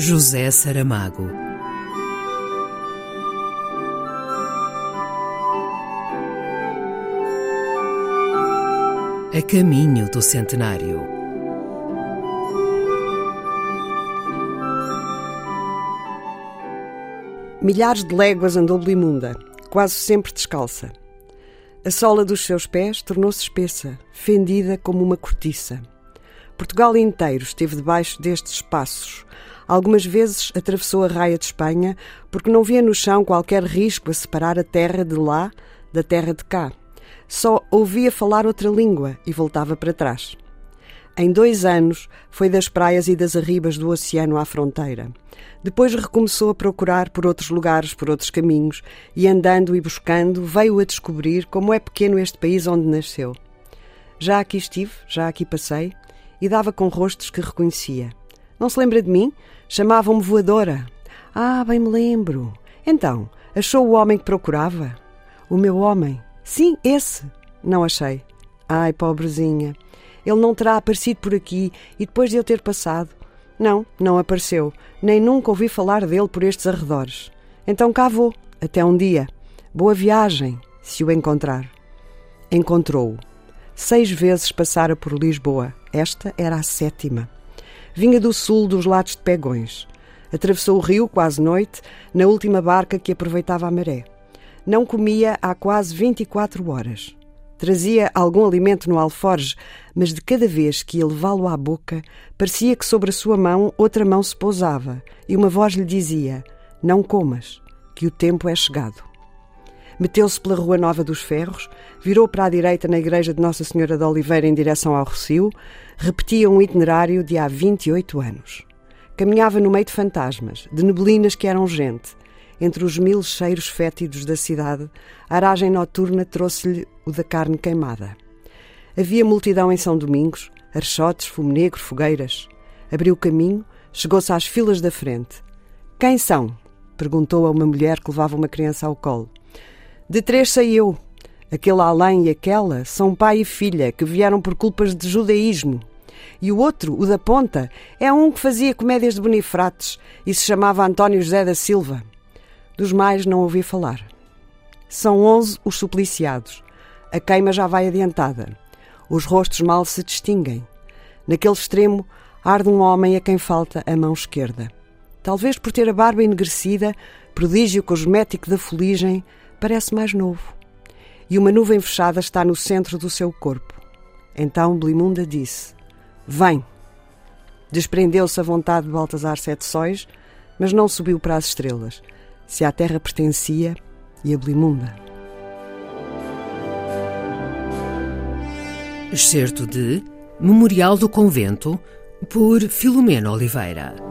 José Saramago. A caminho do centenário. Milhares de léguas andou Belimunda, quase sempre descalça. A sola dos seus pés tornou-se espessa, fendida como uma cortiça. Portugal inteiro esteve debaixo destes espaços. Algumas vezes atravessou a raia de Espanha porque não via no chão qualquer risco a separar a terra de lá da terra de cá. Só ouvia falar outra língua e voltava para trás. Em dois anos foi das praias e das arribas do oceano à fronteira. Depois recomeçou a procurar por outros lugares, por outros caminhos, e andando e buscando, veio a descobrir como é pequeno este país onde nasceu. Já aqui estive, já aqui passei, e dava com rostos que reconhecia. Não se lembra de mim? Chamavam-me voadora. Ah, bem me lembro. Então, achou o homem que procurava? O meu homem? Sim, esse. Não achei. Ai, pobrezinha. Ele não terá aparecido por aqui e depois de eu ter passado. Não, não apareceu. Nem nunca ouvi falar dele por estes arredores. Então cá vou. Até um dia. Boa viagem, se o encontrar. Encontrou-o. Seis vezes passara por Lisboa. Esta era a sétima. Vinha do sul dos lados de Pegões. Atravessou o rio quase noite, na última barca que aproveitava a maré. Não comia há quase 24 horas. Trazia algum alimento no alforge, mas de cada vez que ia levá-lo à boca, parecia que sobre a sua mão outra mão se pousava e uma voz lhe dizia: Não comas, que o tempo é chegado. Meteu-se pela Rua Nova dos Ferros, virou para a direita na igreja de Nossa Senhora de Oliveira em direção ao Rocio, repetia um itinerário de há 28 anos. Caminhava no meio de fantasmas, de neblinas que eram gente. Entre os mil cheiros fétidos da cidade, a aragem noturna trouxe-lhe o da carne queimada. Havia multidão em São Domingos, archotes, fumo negro, fogueiras. Abriu o caminho, chegou-se às filas da frente. Quem são? perguntou a uma mulher que levava uma criança ao colo. De três sei eu. Aquele além e aquela são pai e filha que vieram por culpas de judaísmo. E o outro, o da ponta, é um que fazia comédias de bonifrates e se chamava António José da Silva. Dos mais não ouvi falar. São onze os supliciados. A queima já vai adiantada. Os rostos mal se distinguem. Naquele extremo arde um homem a quem falta a mão esquerda. Talvez por ter a barba enegrecida, prodígio cosmético da fuligem, parece mais novo. E uma nuvem fechada está no centro do seu corpo. Então Blimunda disse: Vem! Desprendeu-se a vontade de Baltasar Sete Sóis, mas não subiu para as estrelas. Se à terra pertencia, e a Blimunda. Excerto de Memorial do Convento, por Filomena Oliveira.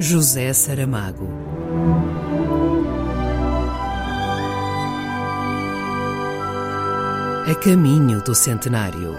José Saramago. A caminho do centenário.